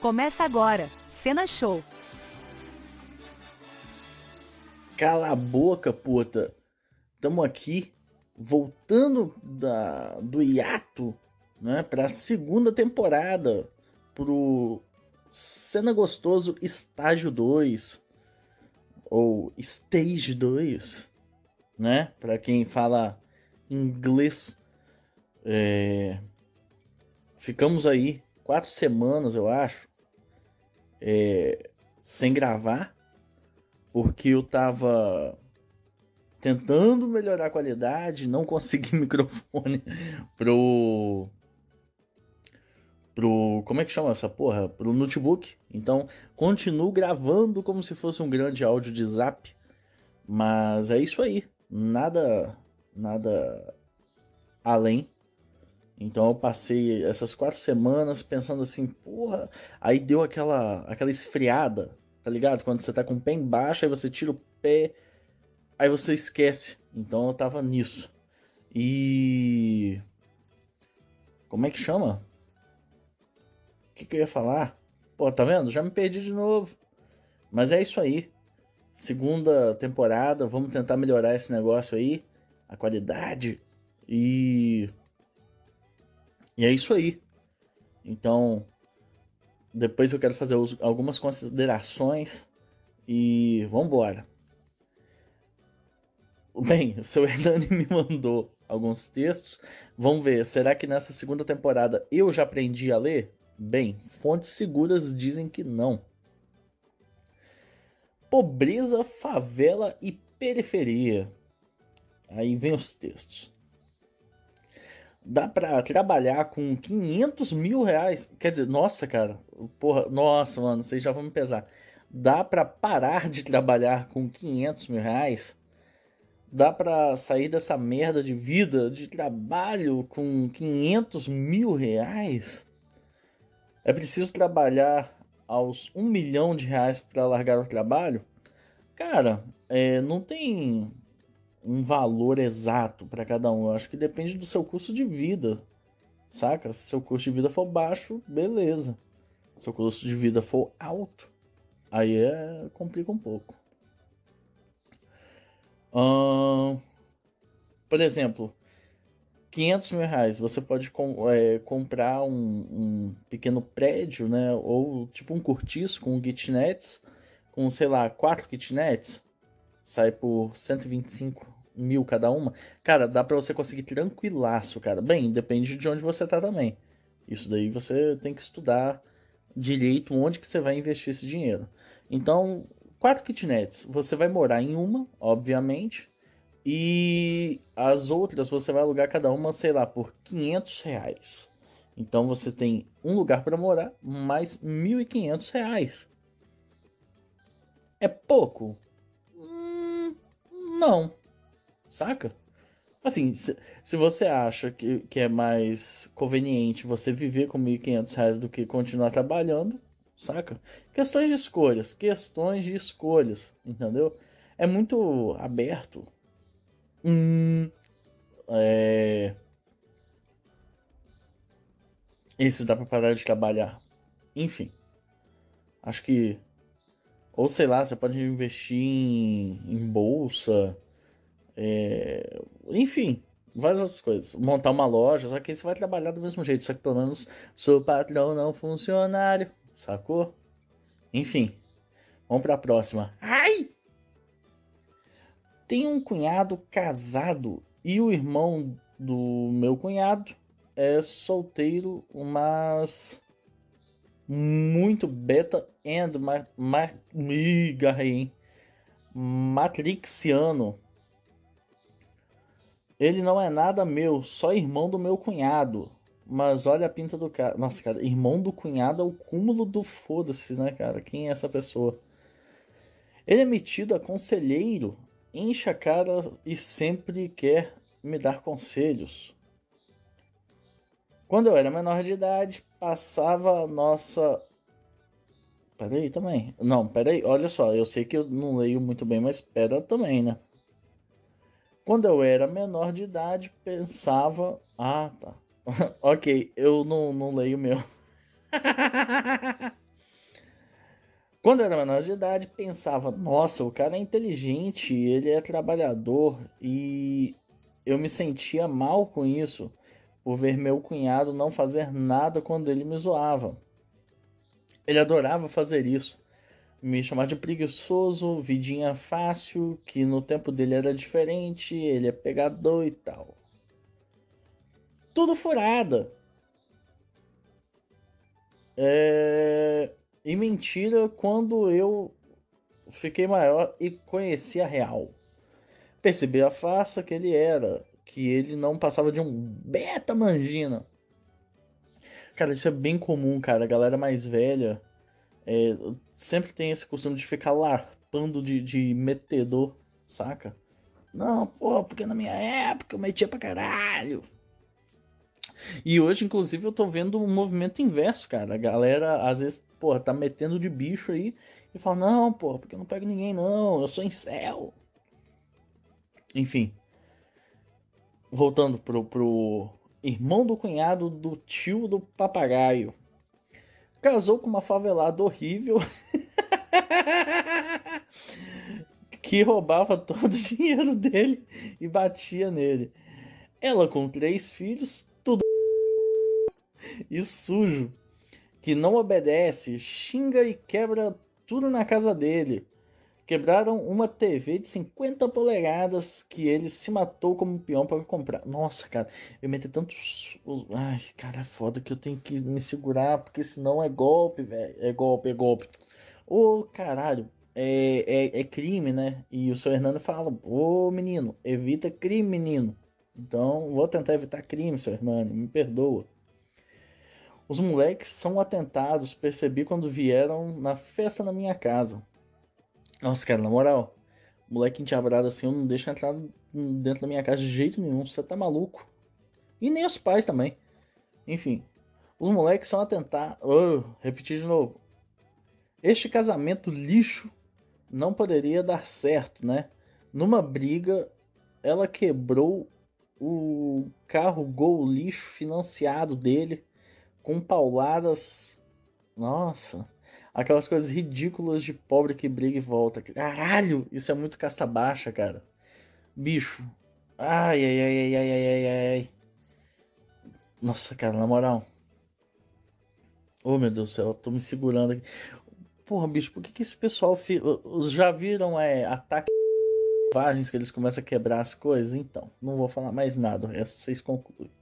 Começa agora, Cena Show. Cala a boca, puta. Tamo aqui voltando da, do hiato, né, pra segunda temporada, pro Cena Gostoso Estágio 2 ou Stage 2, né? Para quem fala inglês. É... Ficamos aí quatro semanas, eu acho, é... sem gravar, porque eu tava tentando melhorar a qualidade, não consegui microfone pro pro como é que chama essa porra? Pro notebook. Então, continuo gravando como se fosse um grande áudio de Zap. Mas é isso aí. Nada nada além. Então eu passei essas quatro semanas pensando assim, porra, aí deu aquela aquela esfriada, tá ligado? Quando você tá com o pé embaixo, aí você tira o pé, aí você esquece. Então eu tava nisso. E como é que chama? O que, que eu ia falar? Pô, tá vendo? Já me perdi de novo. Mas é isso aí. Segunda temporada, vamos tentar melhorar esse negócio aí, a qualidade e e é isso aí. Então, depois eu quero fazer algumas considerações e vamos embora. Bem, o seu Hernani me mandou alguns textos. Vamos ver, será que nessa segunda temporada eu já aprendi a ler? Bem, fontes seguras dizem que não. Pobreza, favela e periferia. Aí vem os textos. Dá para trabalhar com 500 mil reais? Quer dizer, nossa, cara. Porra, nossa, mano, vocês já vão me pesar. Dá para parar de trabalhar com 500 mil reais? Dá para sair dessa merda de vida, de trabalho com 500 mil reais? É preciso trabalhar aos um milhão de reais para largar o trabalho? Cara, é, não tem um valor exato para cada um. Eu acho que depende do seu custo de vida, saca? Se seu custo de vida for baixo, beleza. Se seu custo de vida for alto, aí é complica um pouco. Hum, por exemplo, 500 mil reais você pode com, é, comprar um, um, pequeno prédio, né? Ou tipo um cortiço com kitnets, com sei lá, quatro kitnets, sai por 125 mil cada uma. Cara, dá para você conseguir tranquilaço, cara. Bem, depende de onde você tá também. Isso daí você tem que estudar direito onde que você vai investir esse dinheiro. Então, quatro kitnets, você vai morar em uma, obviamente, e as outras você vai alugar cada uma, sei lá, por 500 reais. Então você tem um lugar para morar, mais 1.500 reais. É pouco? Hum, não. Saca? Assim, se, se você acha que, que é mais conveniente você viver com 1.500 reais do que continuar trabalhando, saca? Questões de escolhas, questões de escolhas, entendeu? É muito aberto. Hum, é... Esse dá pra parar de trabalhar. Enfim. Acho que. Ou sei lá, você pode investir em, em bolsa. É... Enfim, várias outras coisas. Montar uma loja, só que aí você vai trabalhar do mesmo jeito. Só que pelo menos sou patrão, não funcionário. Sacou? Enfim. Vamos pra próxima. Ai! Tem um cunhado casado e o irmão do meu cunhado é solteiro, mas muito beta and ma, ma, garrei, matrixiano. Ele não é nada meu, só irmão do meu cunhado. Mas olha a pinta do cara. Nossa, cara, irmão do cunhado é o cúmulo do foda-se, né, cara? Quem é essa pessoa? Ele é metido a conselheiro enche a cara e sempre quer me dar conselhos. Quando eu era menor de idade, passava a nossa. Peraí também. Não, peraí, olha só, eu sei que eu não leio muito bem, mas espera também, né? Quando eu era menor de idade, pensava. Ah, tá. ok, eu não, não leio meu. Quando eu era menor de idade, pensava: nossa, o cara é inteligente, ele é trabalhador, e eu me sentia mal com isso, por ver meu cunhado não fazer nada quando ele me zoava. Ele adorava fazer isso me chamar de preguiçoso, vidinha fácil, que no tempo dele era diferente, ele é pegador e tal. Tudo furada. É... E mentira quando eu fiquei maior e conheci a real. Percebi a farsa que ele era, que ele não passava de um beta mangina. Cara, isso é bem comum, cara. A galera mais velha é, sempre tem esse costume de ficar larpando de, de metedor, saca? Não, pô, porque na minha época eu metia pra caralho. E hoje, inclusive, eu tô vendo um movimento inverso, cara. A galera, às vezes, pô, tá metendo de bicho aí e fala, não, pô, porque eu não pego ninguém, não, eu sou em céu. Enfim. Voltando pro, pro irmão do cunhado do tio do papagaio casou com uma favelada horrível que roubava todo o dinheiro dele e batia nele. Ela com três filhos, tudo e sujo, que não obedece, xinga e quebra tudo na casa dele. Quebraram uma TV de 50 polegadas que ele se matou como peão para comprar. Nossa, cara, eu meti tantos. Ai, cara, é foda que eu tenho que me segurar, porque senão é golpe, velho. É golpe, é golpe. Ô, caralho, é, é, é, crime, né? E o seu Hernando fala: Ô, menino, evita crime, menino. Então, vou tentar evitar crime, seu Hernando, me perdoa. Os moleques são atentados, percebi quando vieram na festa na minha casa. Nossa, cara, na moral, moleque endiabrado assim, eu não deixo entrar dentro da minha casa de jeito nenhum. Você tá maluco? E nem os pais também. Enfim, os moleques são atentar. Oh, repetir de novo. Este casamento lixo não poderia dar certo, né? Numa briga, ela quebrou o carro Gol lixo financiado dele com pauladas. Nossa. Aquelas coisas ridículas de pobre que briga e volta. Caralho, isso é muito casta baixa, cara. Bicho. Ai, ai, ai, ai, ai, ai, ai, ai. Nossa, cara, na moral. Oh, meu Deus do céu, eu tô me segurando aqui. Porra, bicho, por que, que esse pessoal. Fi... Já viram é, ataque que eles começam a quebrar as coisas? Então, não vou falar mais nada, o resto vocês concluem.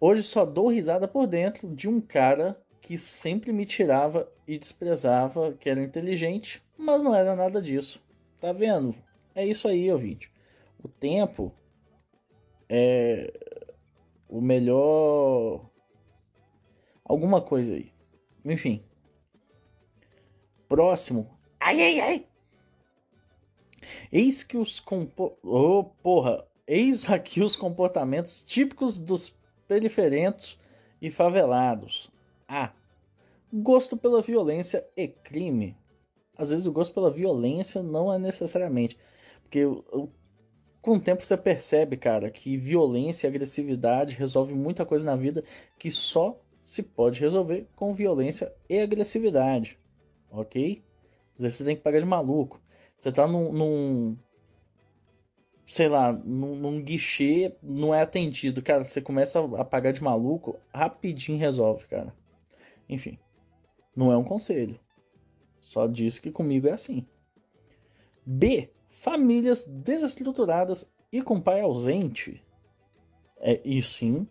Hoje só dou risada por dentro de um cara que sempre me tirava e desprezava que era inteligente, mas não era nada disso. Tá vendo? É isso aí, ouvinte. O tempo é o melhor. Alguma coisa aí. Enfim. Próximo. Ai, ai, ai. Eis que os compo... Oh, porra. Eis aqui os comportamentos típicos dos periferentos e favelados. A. Gosto pela violência e crime. Às vezes o gosto pela violência não é necessariamente. Porque com o tempo você percebe, cara, que violência e agressividade resolve muita coisa na vida que só se pode resolver com violência e agressividade. Ok? Às vezes você tem que pagar de maluco. Você tá num, num sei lá, num, num, guichê, não é atendido. Cara, você começa a pagar de maluco, rapidinho resolve, cara. Enfim, não é um conselho. Só diz que comigo é assim. B. Famílias desestruturadas e com pai ausente. É, e sim,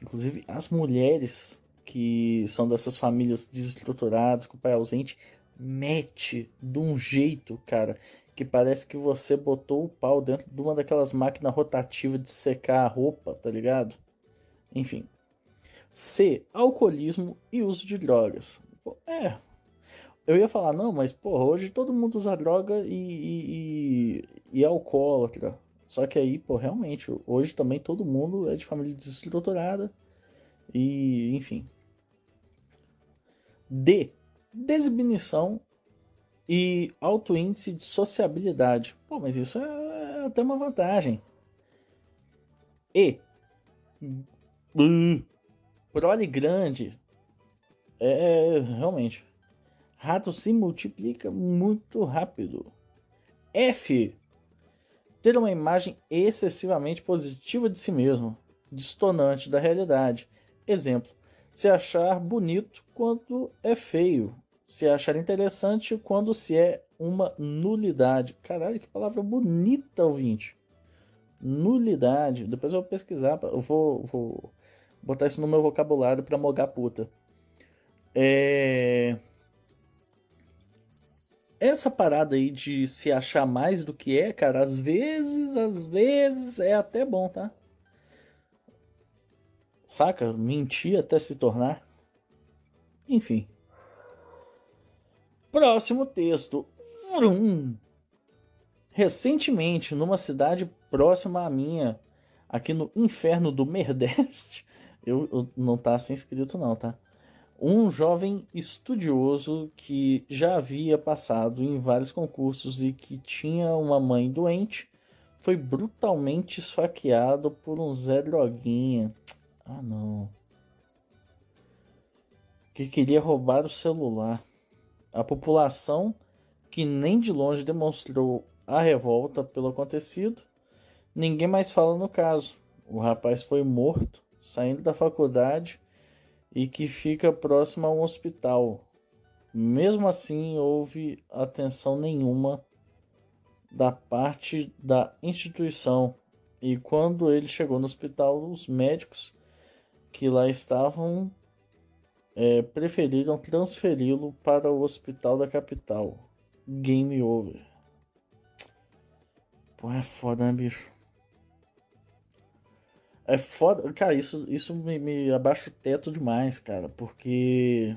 inclusive as mulheres que são dessas famílias desestruturadas, com pai ausente, mete de um jeito, cara, que parece que você botou o pau dentro de uma daquelas máquinas rotativas de secar a roupa, tá ligado? Enfim. C. Alcoolismo e uso de drogas. É. Eu ia falar, não, mas porra, hoje todo mundo usa droga e, e, e, e é alcoólatra. Só que aí, pô, realmente, hoje também todo mundo é de família desestruturada. E, enfim. D. Desinibição e alto índice de sociabilidade. Pô, mas isso é, é até uma vantagem. E. prole grande. É, realmente. Rato se multiplica muito rápido. F. Ter uma imagem excessivamente positiva de si mesmo, distonante da realidade. Exemplo: se achar bonito quando é feio, se achar interessante quando se é uma nulidade. Caralho, que palavra bonita, ouvinte. Nulidade. Depois eu vou pesquisar, eu vou, vou botar isso no meu vocabulário para mogar puta. É essa parada aí de se achar mais do que é, cara, às vezes, às vezes é até bom, tá? Saca? Mentir até se tornar. Enfim. Próximo texto. Vrum. Recentemente, numa cidade próxima à minha, aqui no inferno do Merdeste, eu, eu não tá assim escrito não, tá? um jovem estudioso que já havia passado em vários concursos e que tinha uma mãe doente foi brutalmente esfaqueado por um Zé Droguinha. Ah, não. Que queria roubar o celular. A população, que nem de longe demonstrou a revolta pelo acontecido, ninguém mais fala no caso. O rapaz foi morto saindo da faculdade e que fica próximo a um hospital. Mesmo assim, houve atenção nenhuma da parte da instituição. E quando ele chegou no hospital, os médicos que lá estavam é, preferiram transferi-lo para o hospital da capital. Game over. Pô, é foda, né, bicho? É foda. Cara, isso, isso me, me abaixa o teto demais, cara. Porque.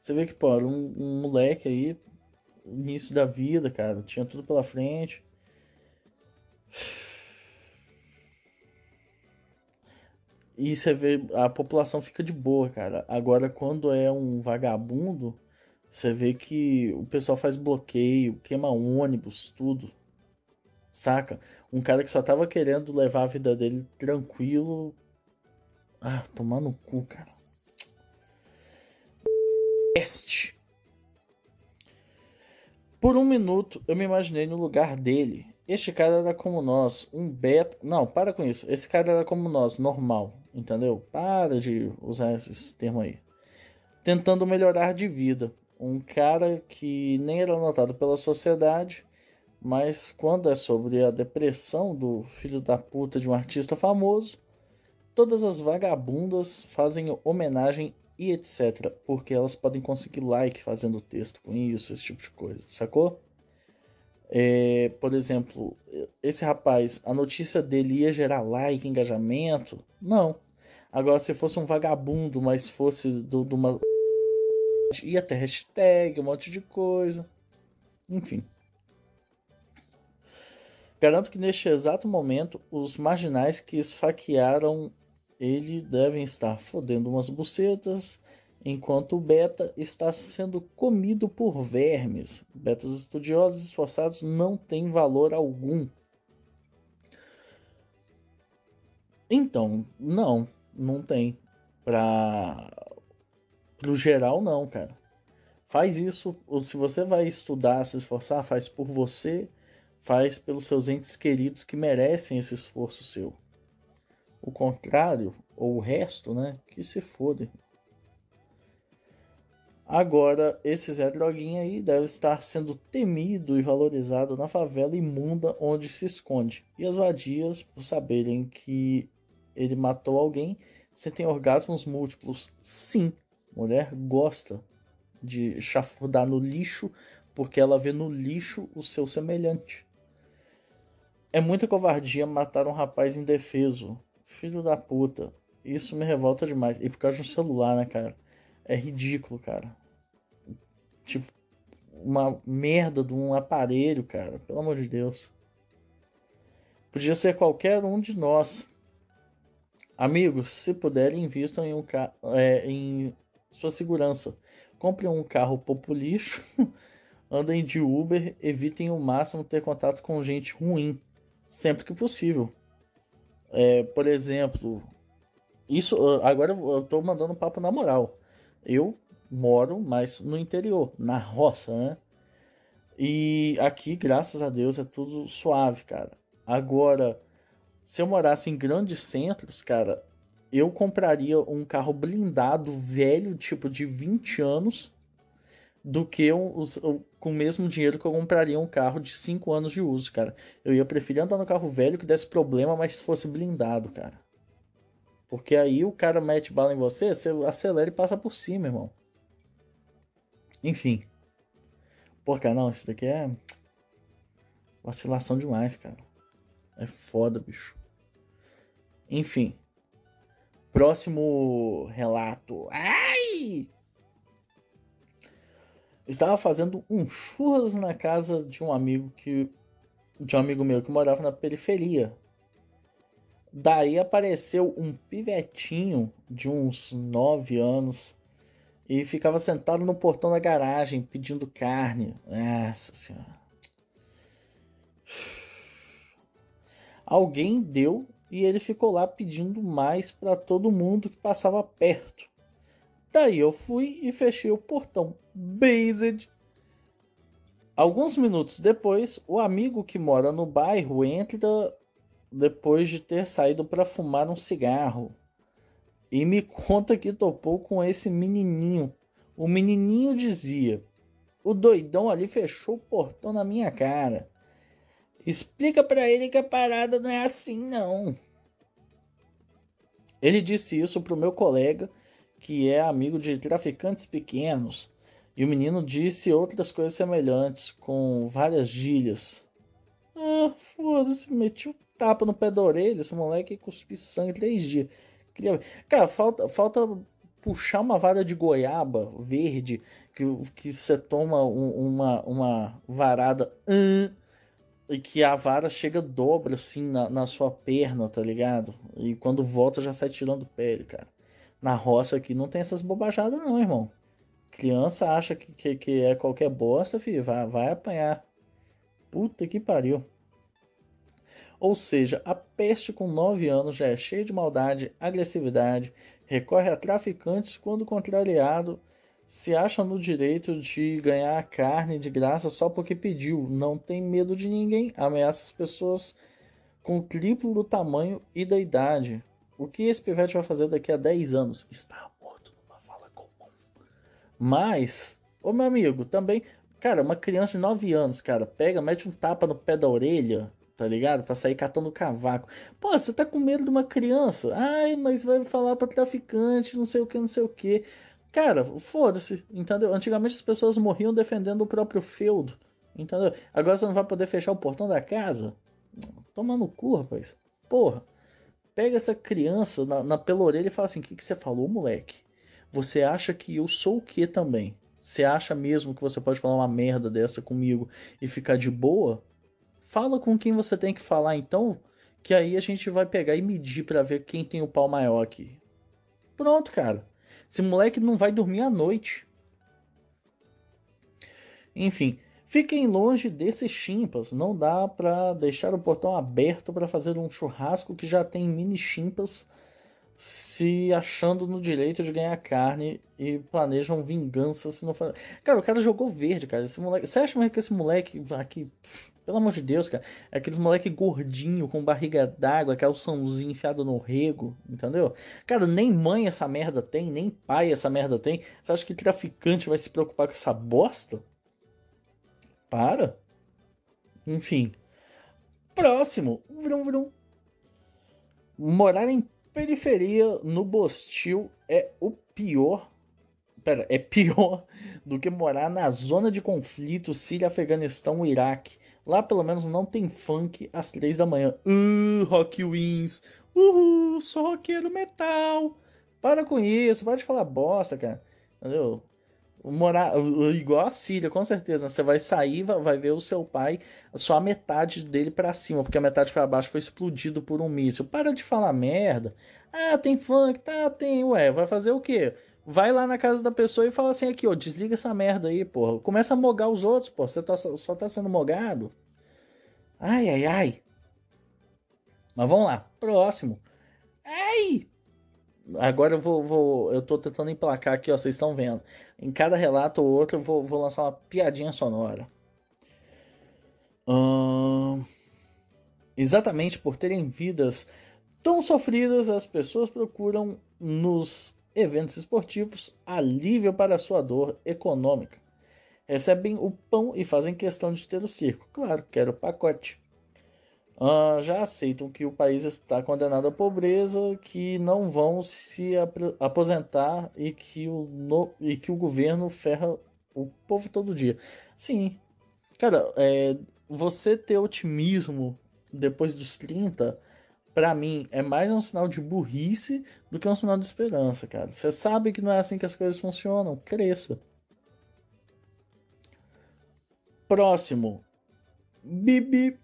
Você vê que, pô, era um, um moleque aí, início da vida, cara. Tinha tudo pela frente. E você vê, a população fica de boa, cara. Agora, quando é um vagabundo, você vê que o pessoal faz bloqueio, queima ônibus, tudo. Saca? Um cara que só tava querendo levar a vida dele tranquilo. Ah, tomar no cu, cara. Este. Por um minuto eu me imaginei no lugar dele. Este cara era como nós, um beta. Não, para com isso. Esse cara era como nós, normal, entendeu? Para de usar esses termos aí. Tentando melhorar de vida. Um cara que nem era notado pela sociedade mas quando é sobre a depressão do filho da puta de um artista famoso, todas as vagabundas fazem homenagem e etc. Porque elas podem conseguir like fazendo texto com isso, esse tipo de coisa, sacou? É, por exemplo, esse rapaz, a notícia dele ia gerar like, engajamento? Não. Agora, se fosse um vagabundo, mas fosse de uma. ia ter hashtag, um monte de coisa. Enfim. Garanto que neste exato momento, os marginais que esfaquearam ele devem estar fodendo umas bucetas, enquanto o beta está sendo comido por vermes. Betas estudiosos esforçados não têm valor algum. Então, não, não tem. Para o geral, não, cara. Faz isso, ou se você vai estudar, se esforçar, faz por você faz pelos seus entes queridos que merecem esse esforço seu. O contrário, ou o resto, né? Que se fodem. Agora, esse Zé Droguinha aí deve estar sendo temido e valorizado na favela imunda onde se esconde. E as vadias, por saberem que ele matou alguém, sentem orgasmos múltiplos. Sim, mulher gosta de chafurdar no lixo porque ela vê no lixo o seu semelhante. É muita covardia matar um rapaz indefeso. Filho da puta. Isso me revolta demais. E por causa de um celular, né, cara? É ridículo, cara. Tipo, uma merda de um aparelho, cara. Pelo amor de Deus. Podia ser qualquer um de nós. Amigos, se puderem, invistam em, um é, em sua segurança. Comprem um carro populixo. Andem de Uber. Evitem o máximo ter contato com gente ruim sempre que possível. É, por exemplo, isso agora eu tô mandando papo na moral. Eu moro mais no interior, na roça, né? E aqui, graças a Deus, é tudo suave, cara. Agora, se eu morasse em grandes centros, cara, eu compraria um carro blindado velho, tipo de 20 anos, do que com o mesmo dinheiro que eu compraria um carro de 5 anos de uso, cara. Eu ia preferir andar no carro velho que desse problema, mas fosse blindado, cara. Porque aí o cara mete bala em você, você acelera e passa por cima, irmão. Enfim. Porra, não, isso daqui é vacilação demais, cara. É foda, bicho. Enfim. Próximo relato. Ai! Estava fazendo um churras na casa de um amigo que de um amigo meu que morava na periferia. Daí apareceu um pivetinho de uns 9 anos e ficava sentado no portão da garagem pedindo carne. Nossa senhora. Alguém deu e ele ficou lá pedindo mais para todo mundo que passava perto. Daí eu fui e fechei o portão. Based. Alguns minutos depois, o amigo que mora no bairro entra depois de ter saído para fumar um cigarro e me conta que topou com esse menininho. O menininho dizia: O doidão ali fechou o portão na minha cara. Explica para ele que a parada não é assim, não. Ele disse isso pro meu colega, que é amigo de traficantes pequenos, e o menino disse outras coisas semelhantes, com várias gírias. Ah, foda-se, meti o tapa no pé da orelha, esse moleque cuspi sangue três dias. Cara, falta, falta puxar uma vara de goiaba verde que, que você toma um, uma, uma varada. Uh, e que a vara chega dobra assim na, na sua perna, tá ligado? E quando volta já sai tirando pele, cara. Na roça aqui não tem essas bobajadas não, irmão. Criança acha que, que, que é qualquer bosta, filho, vai, vai apanhar. Puta que pariu. Ou seja, a peste com 9 anos já é cheia de maldade, agressividade, recorre a traficantes quando contrariado se acha no direito de ganhar carne de graça só porque pediu, não tem medo de ninguém, ameaça as pessoas com o triplo do tamanho e da idade. O que esse pivete vai fazer daqui a 10 anos? Está morto numa fala comum. Mas, ô meu amigo, também, cara, uma criança de 9 anos, cara, pega, mete um tapa no pé da orelha, tá ligado? Pra sair catando cavaco. Pô, você tá com medo de uma criança? Ai, mas vai falar pra traficante, não sei o que, não sei o que. Cara, foda-se, entendeu? Antigamente as pessoas morriam defendendo o próprio feudo, entendeu? Agora você não vai poder fechar o portão da casa? Toma no cu, rapaz. Porra. Pega essa criança na, na pela orelha e fala assim: O que, que você falou, moleque? Você acha que eu sou o que também? Você acha mesmo que você pode falar uma merda dessa comigo e ficar de boa? Fala com quem você tem que falar então, que aí a gente vai pegar e medir para ver quem tem o pau maior aqui. Pronto, cara. Esse moleque não vai dormir à noite. Enfim, fiquem longe desses chimpas. Não dá para deixar o portão aberto para fazer um churrasco que já tem mini chimpas se achando no direito de ganhar carne e planejam vingança se não for... Cara, o cara jogou verde, cara. Esse moleque... Você acha mesmo que esse moleque aqui pelo amor de Deus, cara. É aqueles moleque gordinho, com barriga d'água, calçãozinho enfiado no rego, entendeu? Cara, nem mãe essa merda tem, nem pai essa merda tem. Você acha que traficante vai se preocupar com essa bosta? Para. Enfim. Próximo. Vrum, vrum. Morar em periferia no Bostil é o pior Pera, é pior do que morar na zona de conflito Síria, Afeganistão, Iraque. Lá pelo menos não tem funk às três da manhã. Uh, rock wins. Uhul, sou roqueiro metal. Para com isso, para de falar bosta, cara. Entendeu? Morar igual a Síria, com certeza. Você vai sair, vai ver o seu pai, só a metade dele para cima, porque a metade para baixo foi explodido por um míssil. Para de falar merda. Ah, tem funk, tá, tem. Ué, vai fazer o quê? vai lá na casa da pessoa e fala assim aqui, ó, desliga essa merda aí, porra. Começa a mogar os outros, pô. Você tá, só tá sendo mogado. Ai, ai, ai. Mas vamos lá. Próximo. Ai! Agora eu vou, vou, Eu tô tentando emplacar aqui, ó. Vocês estão vendo. Em cada relato ou outro, eu vou, vou lançar uma piadinha sonora. Exatamente por terem vidas tão sofridas, as pessoas procuram nos eventos esportivos alívio para sua dor econômica. Recebem o pão e fazem questão de ter o circo. Claro, quero o pacote. Uh, já aceitam que o país está condenado à pobreza, que não vão se ap aposentar e que, o no e que o governo ferra o povo todo dia. Sim, cara, é, você ter otimismo depois dos 30, para mim, é mais um sinal de burrice do que um sinal de esperança, cara. Você sabe que não é assim que as coisas funcionam. Cresça. Próximo. Bibi.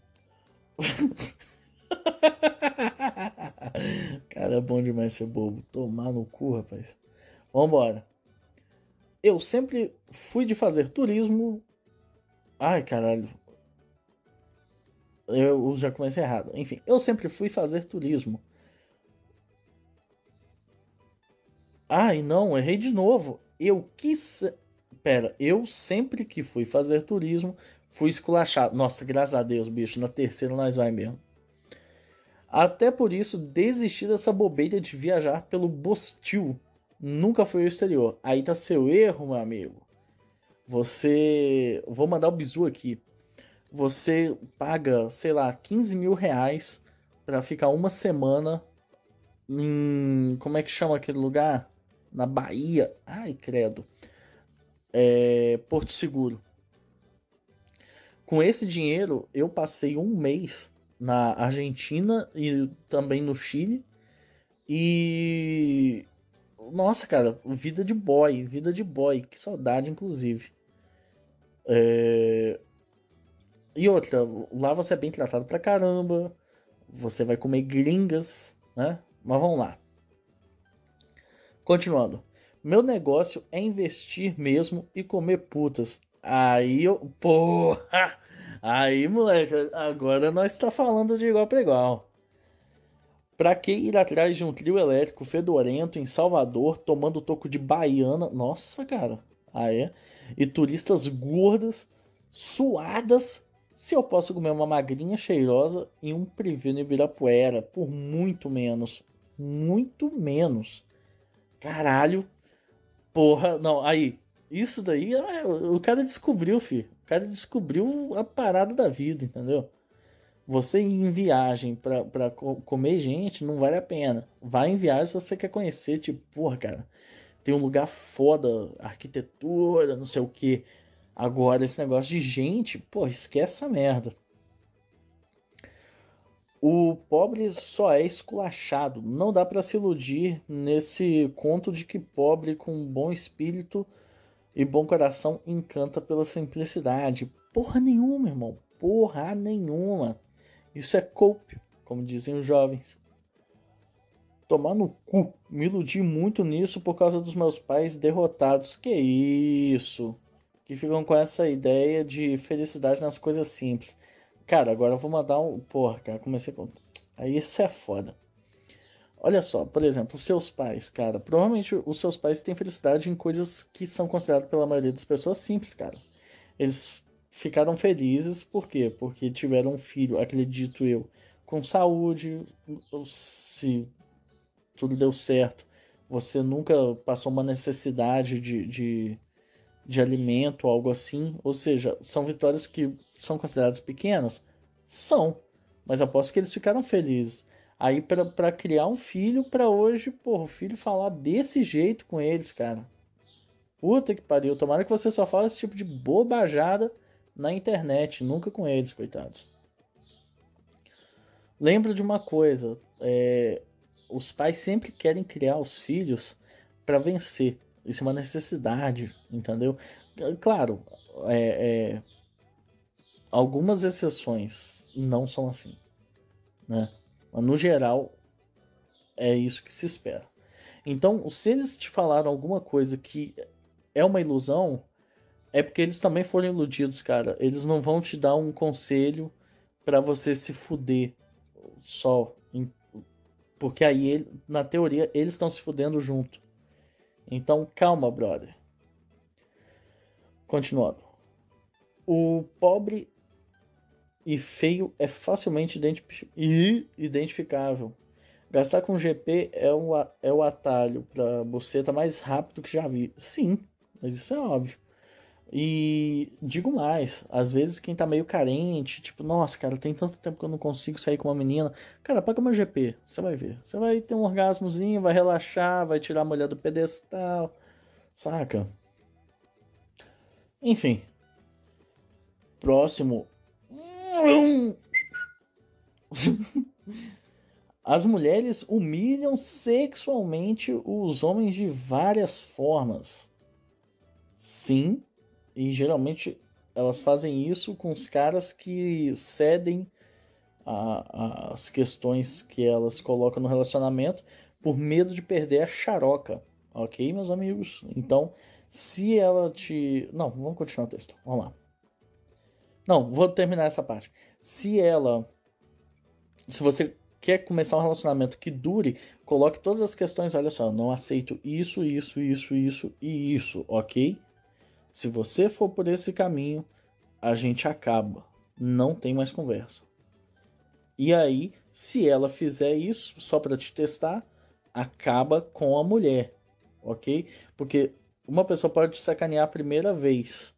cara, é bom demais ser bobo. Tomar no cu, rapaz. Vambora. Eu sempre fui de fazer turismo. Ai, caralho eu já comecei errado. Enfim, eu sempre fui fazer turismo. Ai, não, errei de novo. Eu quis. Pera, eu sempre que fui fazer turismo, fui esculachado. Nossa, graças a Deus, bicho, na terceira nós vai mesmo. Até por isso, desisti dessa bobeira de viajar pelo Bostil. Nunca fui ao exterior. Aí tá seu erro, meu amigo. Você. Vou mandar o bizu aqui você paga, sei lá, 15 mil reais para ficar uma semana em. Como é que chama aquele lugar? Na Bahia. Ai, credo. É, Porto Seguro. Com esse dinheiro, eu passei um mês na Argentina e também no Chile. E. Nossa, cara, vida de boy, vida de boy, que saudade, inclusive. É... E outra, lá você é bem tratado pra caramba. Você vai comer gringas, né? Mas vamos lá. Continuando. Meu negócio é investir mesmo e comer putas. Aí eu. Porra! Aí, moleque, agora nós está falando de igual para igual. Pra que ir atrás de um trio elétrico fedorento em Salvador tomando toco de baiana? Nossa, cara. Aí. É. E turistas gordas, suadas se eu posso comer uma magrinha cheirosa em um privê no Ibirapuera por muito menos. Muito menos. Caralho. Porra, não, aí. Isso daí, é, o cara descobriu, filho. O cara descobriu a parada da vida, entendeu? Você ir em viagem pra, pra comer gente não vale a pena. Vai em viagem se você quer conhecer, tipo, porra, cara, tem um lugar foda, arquitetura, não sei o que. Agora, esse negócio de gente, pô, esquece essa merda. O pobre só é esculachado. Não dá para se iludir nesse conto de que pobre com bom espírito e bom coração encanta pela simplicidade. Porra nenhuma, irmão. Porra nenhuma. Isso é cope, como dizem os jovens. Tomar no cu. Me iludi muito nisso por causa dos meus pais derrotados. Que isso? que ficam com essa ideia de felicidade nas coisas simples. Cara, agora eu vou mandar um. Porra, cara, comecei com. Aí isso é foda. Olha só, por exemplo, os seus pais, cara. Provavelmente os seus pais têm felicidade em coisas que são consideradas pela maioria das pessoas simples, cara. Eles ficaram felizes, por quê? Porque tiveram um filho, acredito eu, com saúde, se tudo deu certo. Você nunca passou uma necessidade de, de de alimento, algo assim. Ou seja, são vitórias que são consideradas pequenas? São. Mas aposto que eles ficaram felizes. Aí para criar um filho, para hoje, porra, o filho falar desse jeito com eles, cara. Puta que pariu. Tomara que você só fale esse tipo de bobajada na internet, nunca com eles, coitados. Lembra de uma coisa, é, os pais sempre querem criar os filhos para vencer. Isso é uma necessidade, entendeu? Claro, é, é, algumas exceções não são assim, né? Mas no geral é isso que se espera. Então, se eles te falaram alguma coisa que é uma ilusão, é porque eles também foram iludidos, cara. Eles não vão te dar um conselho para você se fuder só Porque aí, na teoria, eles estão se fudendo junto. Então, calma, brother. Continuando. O pobre e feio é facilmente identificável. Gastar com GP é, um, é o atalho para buceta mais rápido que já vi. Sim, mas isso é óbvio. E digo mais, às vezes quem tá meio carente, tipo, nossa, cara, tem tanto tempo que eu não consigo sair com uma menina. Cara, paga uma GP, você vai ver. Você vai ter um orgasmozinho, vai relaxar, vai tirar a mulher do pedestal, saca? Enfim. Próximo. As mulheres humilham sexualmente os homens de várias formas. Sim, e geralmente elas fazem isso com os caras que cedem as questões que elas colocam no relacionamento por medo de perder a charoca. Ok, meus amigos? Então, se ela te. Não, vamos continuar o texto. Vamos lá. Não, vou terminar essa parte. Se ela. Se você quer começar um relacionamento que dure, coloque todas as questões. Olha só, não aceito isso, isso, isso, isso e isso, ok? Se você for por esse caminho, a gente acaba. Não tem mais conversa. E aí, se ela fizer isso só para te testar, acaba com a mulher, ok? Porque uma pessoa pode te sacanear a primeira vez,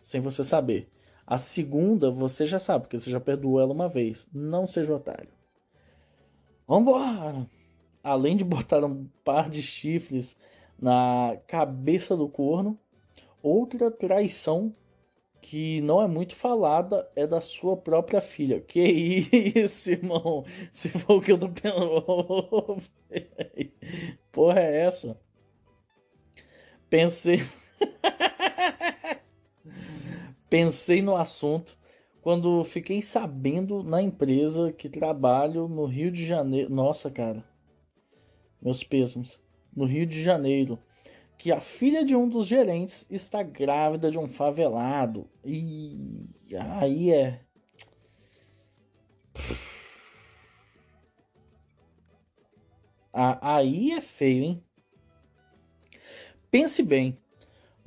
sem você saber. A segunda, você já sabe, porque você já perdoou ela uma vez. Não seja otário. Vambora! Além de botar um par de chifres na cabeça do corno, Outra traição que não é muito falada é da sua própria filha. Que isso, irmão? Se for o que eu tô pensando. Porra, é essa? Pensei. Pensei no assunto quando fiquei sabendo na empresa que trabalho no Rio de Janeiro. Nossa, cara. Meus pêsames. No Rio de Janeiro que a filha de um dos gerentes está grávida de um favelado. E aí é. Aí é feio, hein? Pense bem.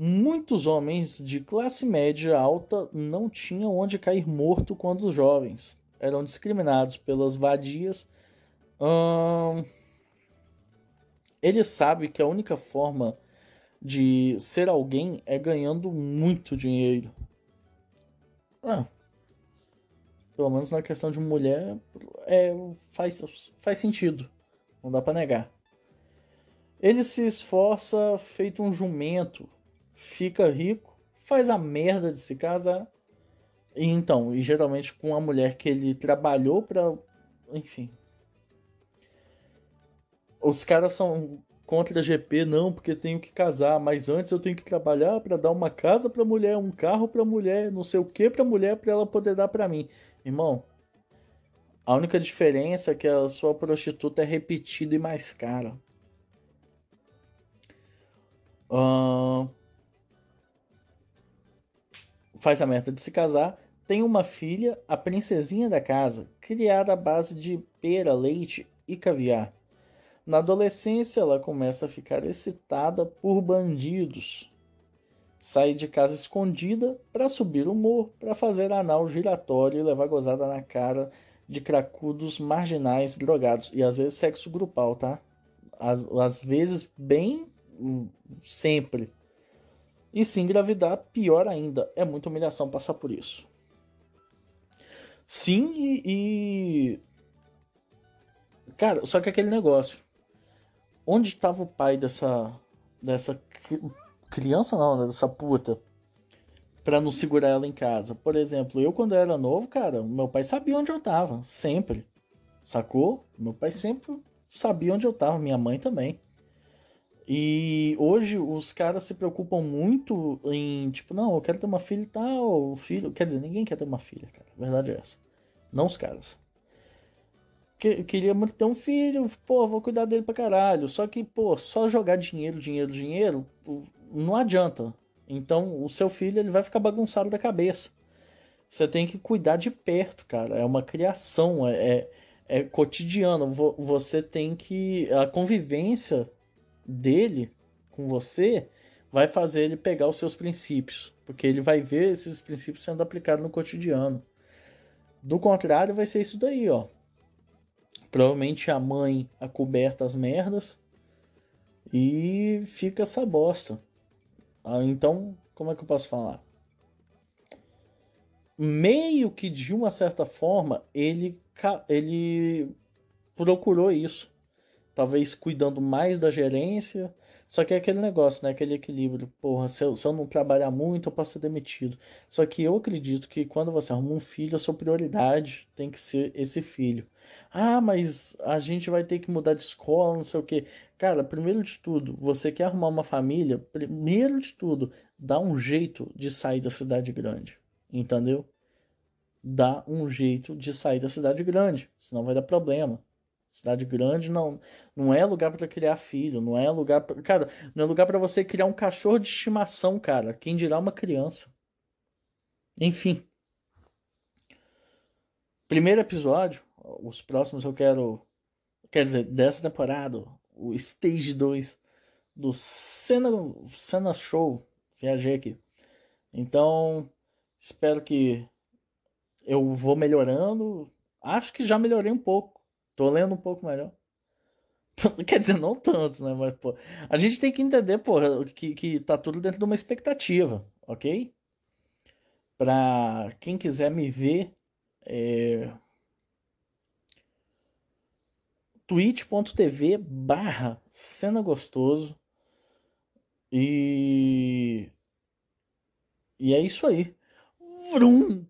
Muitos homens de classe média alta não tinham onde cair morto quando jovens. Eram discriminados pelas vadias. Hum... Ele sabe que a única forma de ser alguém é ganhando muito dinheiro. Ah, pelo menos na questão de mulher é, faz, faz sentido. Não dá para negar. Ele se esforça feito um jumento, fica rico, faz a merda de se casar. E então, e geralmente com a mulher que ele trabalhou para, enfim. Os caras são contra a GP, não, porque tenho que casar, mas antes eu tenho que trabalhar para dar uma casa para mulher, um carro para mulher, não sei o que para mulher para ela poder dar para mim. Irmão, a única diferença é que a sua prostituta é repetida e mais cara. Uh... Faz a meta de se casar, tem uma filha, a princesinha da casa, criada à base de pera, leite e caviar. Na adolescência, ela começa a ficar excitada por bandidos. Sai de casa escondida para subir o morro, para fazer anal giratório e levar gozada na cara de cracudos marginais drogados. E às vezes sexo grupal, tá? Às, às vezes, bem sempre. E se engravidar, pior ainda. É muita humilhação passar por isso. Sim, e, e. Cara, só que aquele negócio onde estava o pai dessa dessa criança não, né, dessa puta, para não segurar ela em casa. Por exemplo, eu quando era novo, cara, meu pai sabia onde eu tava, sempre. Sacou? Meu pai sempre sabia onde eu tava, minha mãe também. E hoje os caras se preocupam muito em, tipo, não, eu quero ter uma filha e tal, filho. Quer dizer, ninguém quer ter uma filha, cara. A verdade é essa. Não os caras que, queria muito ter um filho, pô, vou cuidar dele pra caralho. Só que, pô, só jogar dinheiro, dinheiro, dinheiro, não adianta. Então, o seu filho ele vai ficar bagunçado da cabeça. Você tem que cuidar de perto, cara. É uma criação, é, é, é cotidiano. Você tem que. A convivência dele com você vai fazer ele pegar os seus princípios. Porque ele vai ver esses princípios sendo aplicados no cotidiano. Do contrário, vai ser isso daí, ó. Provavelmente a mãe acoberta as merdas e fica essa bosta. Ah, então, como é que eu posso falar? Meio que de uma certa forma ele, ele procurou isso. Talvez cuidando mais da gerência, só que é aquele negócio, né? Aquele equilíbrio. Porra, se eu, se eu não trabalhar muito, eu posso ser demitido. Só que eu acredito que quando você arruma um filho, a sua prioridade tem que ser esse filho. Ah, mas a gente vai ter que mudar de escola, não sei o quê. Cara, primeiro de tudo, você quer arrumar uma família, primeiro de tudo, dá um jeito de sair da cidade grande. Entendeu? Dá um jeito de sair da cidade grande, senão vai dar problema. Cidade grande não, não é lugar para criar filho, não é lugar pra, cara, não é lugar para você criar um cachorro de estimação, cara. Quem dirá uma criança. Enfim. Primeiro episódio, os próximos eu quero, quer dizer, dessa temporada, o Stage 2 do Cena, Cena Show. Viajei aqui. Então, espero que eu vou melhorando. Acho que já melhorei um pouco Tô lendo um pouco melhor. Quer dizer, não tanto, né? Mas, pô, a gente tem que entender, pô, que, que tá tudo dentro de uma expectativa, ok? Pra quem quiser me ver, é... twitch.tv barra cena gostoso e e é isso aí. Vrum!